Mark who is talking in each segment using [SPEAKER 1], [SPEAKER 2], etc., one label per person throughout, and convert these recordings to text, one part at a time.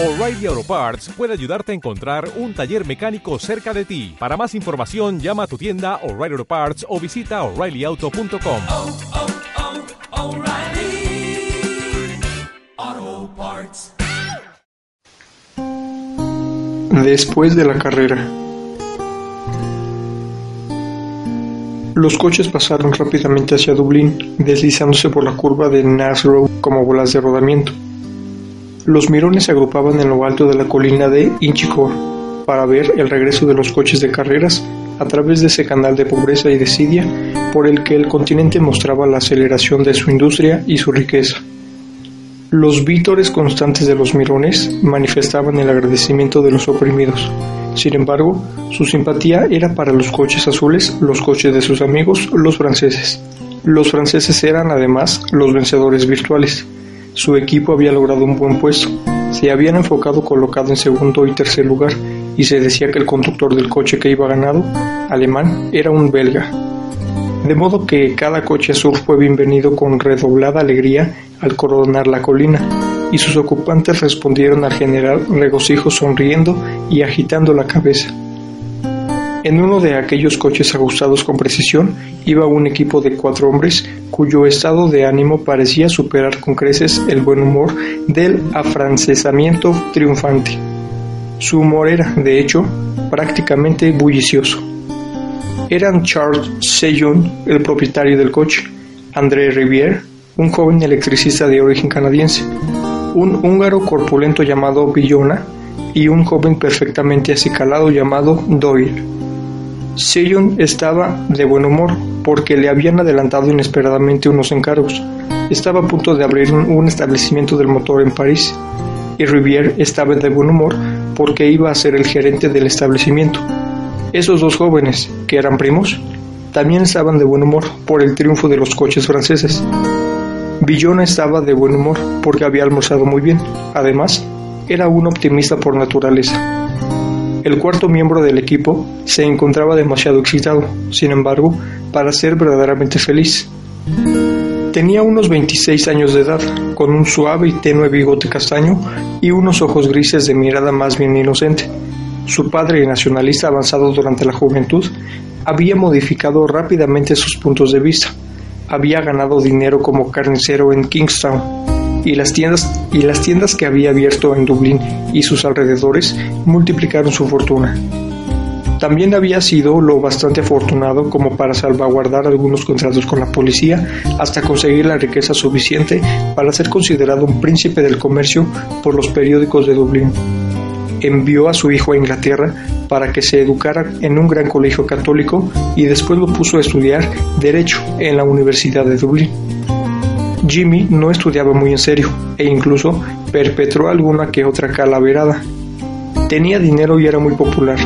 [SPEAKER 1] O'Reilly Auto Parts puede ayudarte a encontrar un taller mecánico cerca de ti. Para más información, llama a tu tienda O'Reilly Auto Parts o visita oreillyauto.com.
[SPEAKER 2] oh, oh, Parts.
[SPEAKER 3] Después de la carrera. Los coches pasaron rápidamente hacia Dublín, deslizándose por la curva de Nass Road como bolas de rodamiento. Los mirones se agrupaban en lo alto de la colina de Inchicore para ver el regreso de los coches de carreras a través de ese canal de pobreza y desidia por el que el continente mostraba la aceleración de su industria y su riqueza. Los vítores constantes de los mirones manifestaban el agradecimiento de los oprimidos. Sin embargo, su simpatía era para los coches azules, los coches de sus amigos, los franceses. Los franceses eran además los vencedores virtuales. Su equipo había logrado un buen puesto. Se habían enfocado colocado en segundo y tercer lugar y se decía que el conductor del coche que iba ganado, alemán, era un belga. De modo que cada coche azul fue bienvenido con redoblada alegría al coronar la colina, y sus ocupantes respondieron al general regocijo sonriendo y agitando la cabeza. En uno de aquellos coches ajustados con precisión iba un equipo de cuatro hombres cuyo estado de ánimo parecía superar con creces el buen humor del afrancesamiento triunfante. Su humor era, de hecho, prácticamente bullicioso. Eran Charles Seyon, el propietario del coche, André Rivière, un joven electricista de origen canadiense, un húngaro corpulento llamado Villona y un joven perfectamente acicalado llamado Doyle. Seyon estaba de buen humor porque le habían adelantado inesperadamente unos encargos. Estaba a punto de abrir un, un establecimiento del motor en París y Rivière estaba de buen humor porque iba a ser el gerente del establecimiento. Esos dos jóvenes, que eran primos, también estaban de buen humor por el triunfo de los coches franceses. Villona estaba de buen humor porque había almorzado muy bien. Además, era un optimista por naturaleza. El cuarto miembro del equipo se encontraba demasiado excitado, sin embargo, para ser verdaderamente feliz. Tenía unos 26 años de edad, con un suave y tenue bigote castaño y unos ojos grises de mirada más bien inocente. Su padre, nacionalista avanzado durante la juventud, había modificado rápidamente sus puntos de vista. Había ganado dinero como carnicero en Kingstown y las tiendas y las tiendas que había abierto en Dublín y sus alrededores multiplicaron su fortuna. También había sido lo bastante afortunado como para salvaguardar algunos contratos con la policía hasta conseguir la riqueza suficiente para ser considerado un príncipe del comercio por los periódicos de Dublín. Envió a su hijo a Inglaterra para que se educara en un gran colegio católico y después lo puso a estudiar Derecho en la Universidad de Dublín. Jimmy no estudiaba muy en serio e incluso perpetró alguna que otra calaverada. Tenía dinero y era muy popular.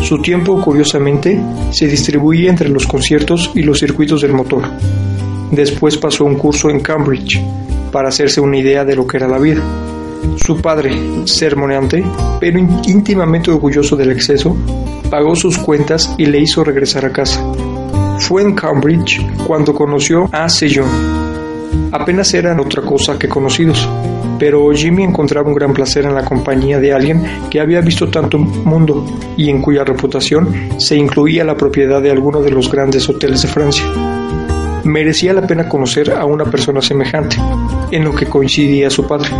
[SPEAKER 3] Su tiempo, curiosamente, se distribuía entre los conciertos y los circuitos del motor. Después pasó un curso en Cambridge para hacerse una idea de lo que era la vida. Su padre, sermoneante, pero íntimamente orgulloso del exceso, pagó sus cuentas y le hizo regresar a casa. Fue en Cambridge cuando conoció a Seyon. Apenas eran otra cosa que conocidos, pero Jimmy encontraba un gran placer en la compañía de alguien que había visto tanto mundo y en cuya reputación se incluía la propiedad de alguno de los grandes hoteles de Francia. Merecía la pena conocer a una persona semejante, en lo que coincidía su padre,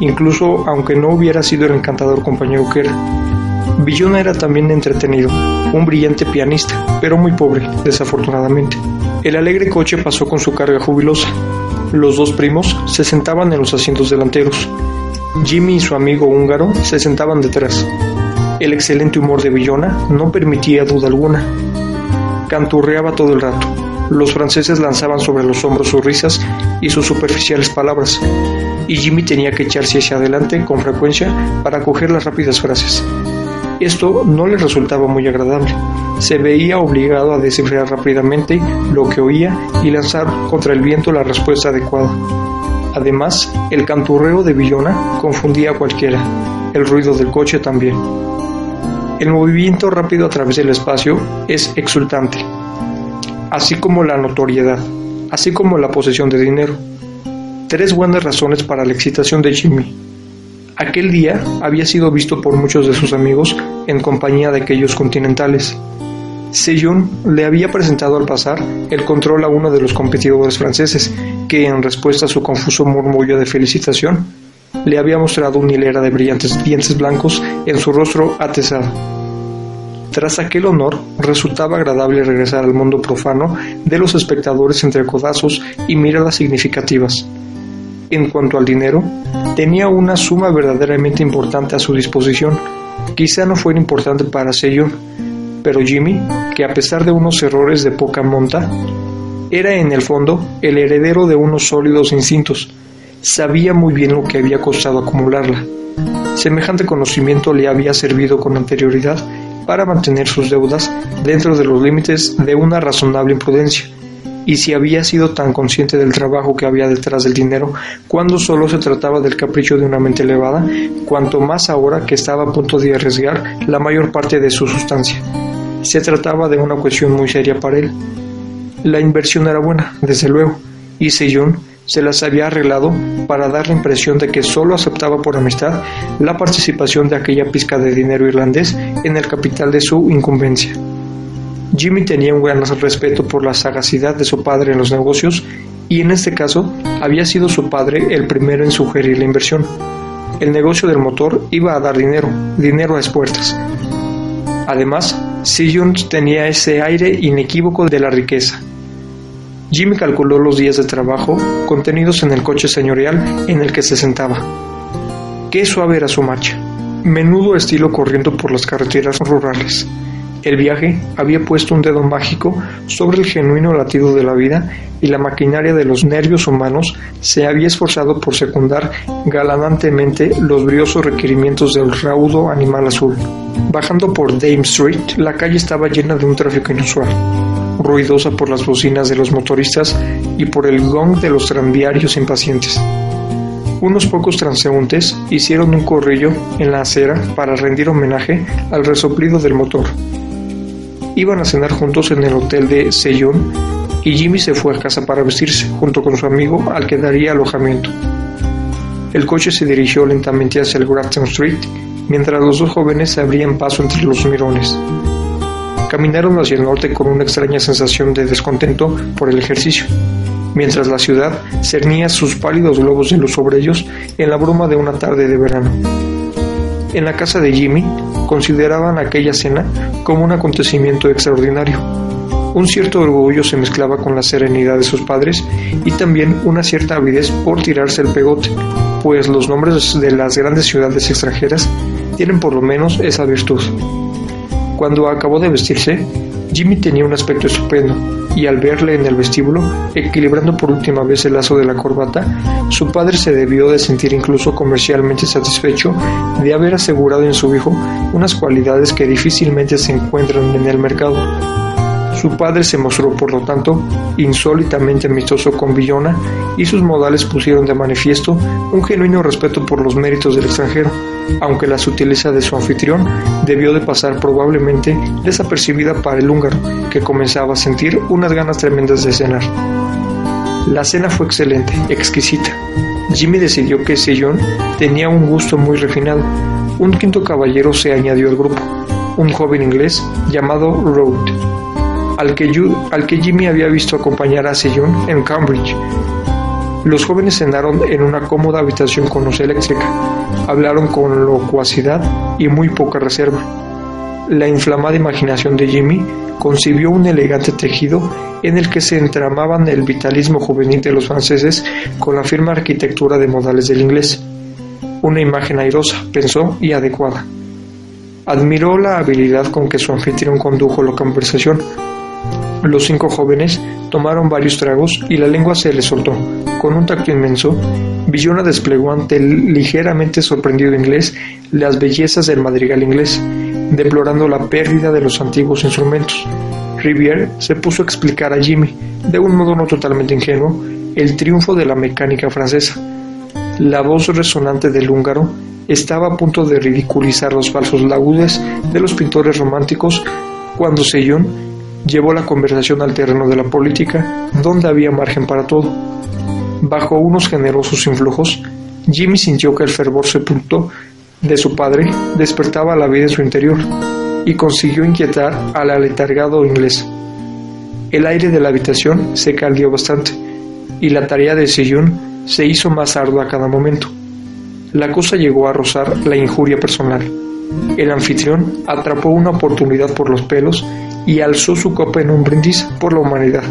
[SPEAKER 3] incluso aunque no hubiera sido el encantador compañero que era. Villona era también entretenido, un brillante pianista, pero muy pobre, desafortunadamente. El alegre coche pasó con su carga jubilosa. Los dos primos se sentaban en los asientos delanteros. Jimmy y su amigo húngaro se sentaban detrás. El excelente humor de Villona no permitía duda alguna. Canturreaba todo el rato. Los franceses lanzaban sobre los hombros sus risas y sus superficiales palabras, y Jimmy tenía que echarse hacia adelante con frecuencia para coger las rápidas frases. Esto no le resultaba muy agradable. Se veía obligado a descifrar rápidamente lo que oía y lanzar contra el viento la respuesta adecuada. Además, el canturreo de Villona confundía a cualquiera, el ruido del coche también. El movimiento rápido a través del espacio es exultante, así como la notoriedad, así como la posesión de dinero. Tres buenas razones para la excitación de Jimmy. Aquel día había sido visto por muchos de sus amigos en compañía de aquellos continentales. Sejun le había presentado al pasar el control a uno de los competidores franceses, que en respuesta a su confuso murmullo de felicitación, le había mostrado una hilera de brillantes dientes blancos en su rostro atesado. Tras aquel honor, resultaba agradable regresar al mundo profano de los espectadores entre codazos y miradas significativas. En cuanto al dinero, tenía una suma verdaderamente importante a su disposición. Quizá no fuera importante para Sejun, pero Jimmy, que a pesar de unos errores de poca monta, era en el fondo el heredero de unos sólidos instintos, sabía muy bien lo que había costado acumularla. Semejante conocimiento le había servido con anterioridad para mantener sus deudas dentro de los límites de una razonable imprudencia. Y si había sido tan consciente del trabajo que había detrás del dinero cuando solo se trataba del capricho de una mente elevada, cuanto más ahora que estaba a punto de arriesgar la mayor parte de su sustancia. Se trataba de una cuestión muy seria para él. La inversión era buena, desde luego, y Sejong se las había arreglado para dar la impresión de que solo aceptaba por amistad la participación de aquella pizca de dinero irlandés en el capital de su incumbencia. Jimmy tenía un gran respeto por la sagacidad de su padre en los negocios y en este caso había sido su padre el primero en sugerir la inversión. El negocio del motor iba a dar dinero, dinero a expuertas. Además, Sillon tenía ese aire inequívoco de la riqueza, Jimmy calculó los días de trabajo contenidos en el coche señorial en el que se sentaba. Qué suave era su marcha, menudo estilo corriendo por las carreteras rurales. El viaje había puesto un dedo mágico sobre el genuino latido de la vida y la maquinaria de los nervios humanos se había esforzado por secundar galanantemente los briosos requerimientos del raudo animal azul. Bajando por Dame Street, la calle estaba llena de un tráfico inusual ruidosa por las bocinas de los motoristas y por el gong de los tranviarios impacientes. Unos pocos transeúntes hicieron un corrillo en la acera para rendir homenaje al resoplido del motor. Iban a cenar juntos en el hotel de Sejong y Jimmy se fue a casa para vestirse junto con su amigo al que daría alojamiento. El coche se dirigió lentamente hacia el Grafton Street mientras los dos jóvenes se abrían paso entre los mirones. Caminaron hacia el norte con una extraña sensación de descontento por el ejercicio, mientras la ciudad cernía sus pálidos globos de luz sobre ellos en la bruma de una tarde de verano. En la casa de Jimmy consideraban aquella cena como un acontecimiento extraordinario. Un cierto orgullo se mezclaba con la serenidad de sus padres y también una cierta avidez por tirarse el pegote, pues los nombres de las grandes ciudades extranjeras tienen por lo menos esa virtud. Cuando acabó de vestirse, Jimmy tenía un aspecto estupendo, y al verle en el vestíbulo, equilibrando por última vez el lazo de la corbata, su padre se debió de sentir incluso comercialmente satisfecho de haber asegurado en su hijo unas cualidades que difícilmente se encuentran en el mercado. Su padre se mostró, por lo tanto, insólitamente amistoso con Villona y sus modales pusieron de manifiesto un genuino respeto por los méritos del extranjero, aunque la sutileza de su anfitrión debió de pasar probablemente desapercibida para el húngaro, que comenzaba a sentir unas ganas tremendas de cenar. La cena fue excelente, exquisita. Jimmy decidió que Sillon tenía un gusto muy refinado. Un quinto caballero se añadió al grupo, un joven inglés llamado Road al que, Jimmy había visto acompañar a Sejong en Cambridge. Los jóvenes cenaron en una cómoda habitación con luz eléctrica, hablaron con locuacidad y muy poca reserva. La inflamada imaginación de Jimmy concibió un elegante tejido en el que se entramaban el vitalismo juvenil de los franceses con la firme arquitectura de modales del inglés. Una imagen airosa, pensó, y adecuada. Admiró la habilidad con que su anfitrión condujo la conversación, los cinco jóvenes tomaron varios tragos y la lengua se les soltó. Con un tacto inmenso, Villona desplegó ante el ligeramente sorprendido inglés las bellezas del madrigal inglés, deplorando la pérdida de los antiguos instrumentos. Rivière se puso a explicar a Jimmy, de un modo no totalmente ingenuo, el triunfo de la mecánica francesa. La voz resonante del húngaro estaba a punto de ridiculizar los falsos laúdes de los pintores románticos cuando Sellón llevó la conversación al terreno de la política, donde había margen para todo. Bajo unos generosos influjos, Jimmy sintió que el fervor sepulto de su padre despertaba la vida en su interior y consiguió inquietar al aletargado inglés. El aire de la habitación se caldeó bastante y la tarea de Seyun se hizo más ardua a cada momento. La cosa llegó a rozar la injuria personal. El anfitrión atrapó una oportunidad por los pelos y alzó su copa en un brindis por la humanidad,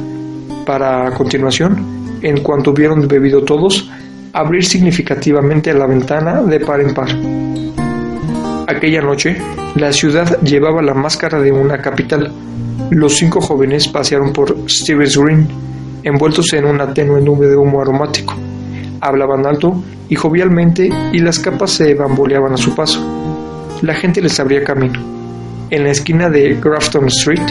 [SPEAKER 3] para a continuación, en cuanto hubieron bebido todos, abrir significativamente la ventana de par en par. Aquella noche, la ciudad llevaba la máscara de una capital. Los cinco jóvenes pasearon por Stevens Green, envueltos en una tenue nube de humo aromático. Hablaban alto y jovialmente y las capas se bamboleaban a su paso. La gente les abría camino. En la esquina de Grafton Street,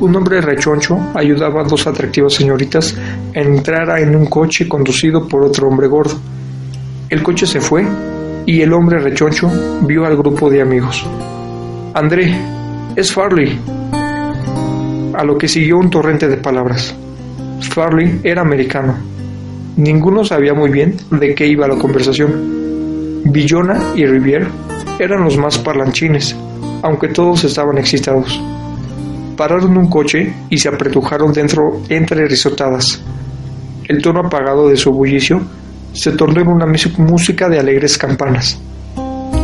[SPEAKER 3] un hombre rechoncho ayudaba a dos atractivas señoritas a entrar en un coche conducido por otro hombre gordo. El coche se fue y el hombre rechoncho vio al grupo de amigos. André, es Farley. A lo que siguió un torrente de palabras. Farley era americano. Ninguno sabía muy bien de qué iba la conversación. Villona y Rivière eran los más parlanchines, aunque todos estaban excitados. Pararon un coche y se apretujaron dentro entre risotadas. El tono apagado de su bullicio se tornó en una música de alegres campanas.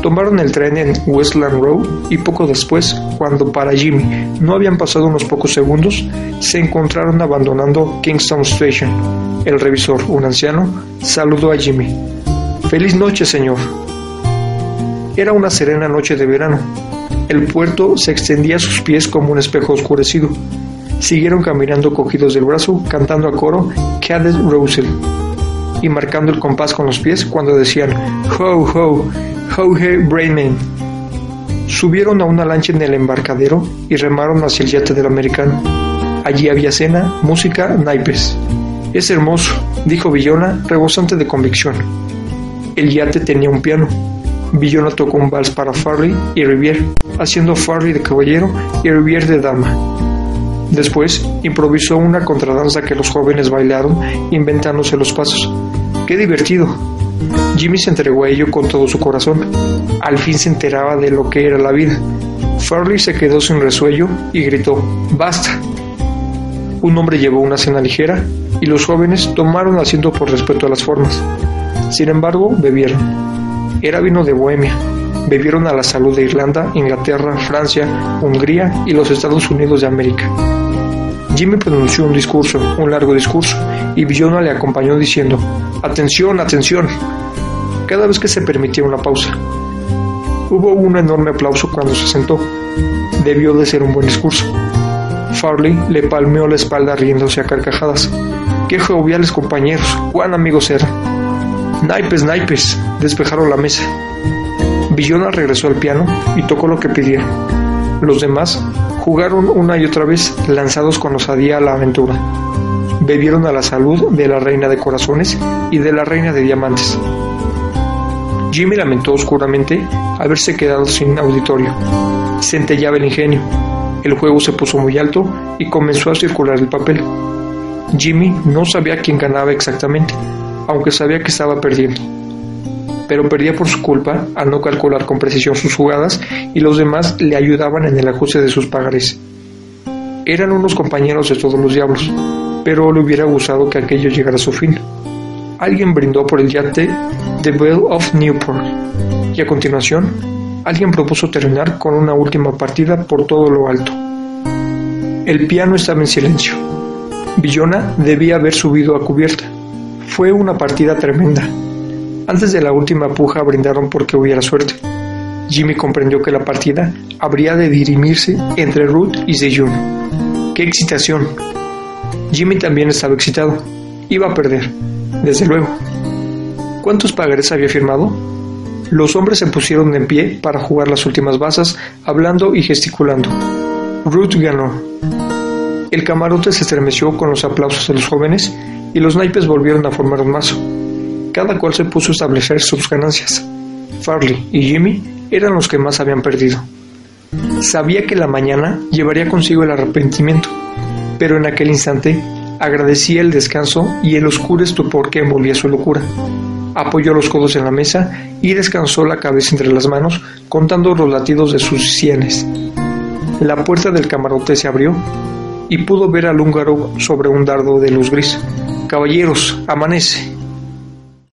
[SPEAKER 3] Tomaron el tren en Westland Road y poco después, cuando para Jimmy no habían pasado unos pocos segundos, se encontraron abandonando Kingston Station. El revisor, un anciano, saludó a Jimmy. Feliz noche, señor. Era una serena noche de verano. El puerto se extendía a sus pies como un espejo oscurecido. Siguieron caminando cogidos del brazo, cantando a coro Cadet Russell y marcando el compás con los pies cuando decían Ho, ho, ho, he, Brainman. Subieron a una lancha en el embarcadero y remaron hacia el yate del americano. Allí había cena, música, naipes. Es hermoso, dijo Villona, rebosante de convicción. El yate tenía un piano, Villona tocó un vals para Farley y Rivière, haciendo Farley de caballero y Rivière de dama. Después improvisó una contradanza que los jóvenes bailaron inventándose los pasos. ¡Qué divertido! Jimmy se entregó a ello con todo su corazón. Al fin se enteraba de lo que era la vida. Farley se quedó sin resuello y gritó, ¡Basta! Un hombre llevó una cena ligera y los jóvenes tomaron asiento por respeto a las formas. Sin embargo, bebieron. Era vino de Bohemia. Bebieron a la salud de Irlanda, Inglaterra, Francia, Hungría y los Estados Unidos de América. Jimmy pronunció un discurso, un largo discurso, y Villona le acompañó diciendo, Atención, atención. Cada vez que se permitía una pausa. Hubo un enorme aplauso cuando se sentó. Debió de ser un buen discurso. Farley le palmeó la espalda riéndose a carcajadas. ¡Qué joviales compañeros! ¡Cuán amigos eran! Naipes, naipes, despejaron la mesa. Villona regresó al piano y tocó lo que pidieron. Los demás jugaron una y otra vez lanzados con osadía a la aventura. Bebieron a la salud de la reina de corazones y de la reina de diamantes. Jimmy lamentó oscuramente haberse quedado sin auditorio. Centellaba el ingenio. El juego se puso muy alto y comenzó a circular el papel. Jimmy no sabía quién ganaba exactamente, aunque sabía que estaba perdiendo. Pero perdía por su culpa al no calcular con precisión sus jugadas y los demás le ayudaban en el ajuste de sus pagares. Eran unos compañeros de todos los diablos, pero le hubiera gustado que aquello llegara a su fin. Alguien brindó por el yate The Bell of Newport y a continuación alguien propuso terminar con una última partida por todo lo alto. El piano estaba en silencio. Villona debía haber subido a cubierta fue una partida tremenda. Antes de la última puja brindaron porque hubiera suerte. Jimmy comprendió que la partida habría de dirimirse entre Ruth y Sejun. ¡Qué excitación! Jimmy también estaba excitado. Iba a perder, desde luego. ¿Cuántos pagares había firmado? Los hombres se pusieron en pie para jugar las últimas basas, hablando y gesticulando. Ruth ganó. El camarote se estremeció con los aplausos de los jóvenes y los naipes volvieron a formar un mazo. Cada cual se puso a establecer sus ganancias. Farley y Jimmy eran los que más habían perdido. Sabía que la mañana llevaría consigo el arrepentimiento, pero en aquel instante agradecía el descanso y el oscuro estupor que envolvía su locura. apoyó los codos en la mesa y descansó la cabeza entre las manos, contando los latidos de sus sienes. La puerta del camarote se abrió y pudo ver al húngaro sobre un dardo de luz gris. Caballeros, amanece,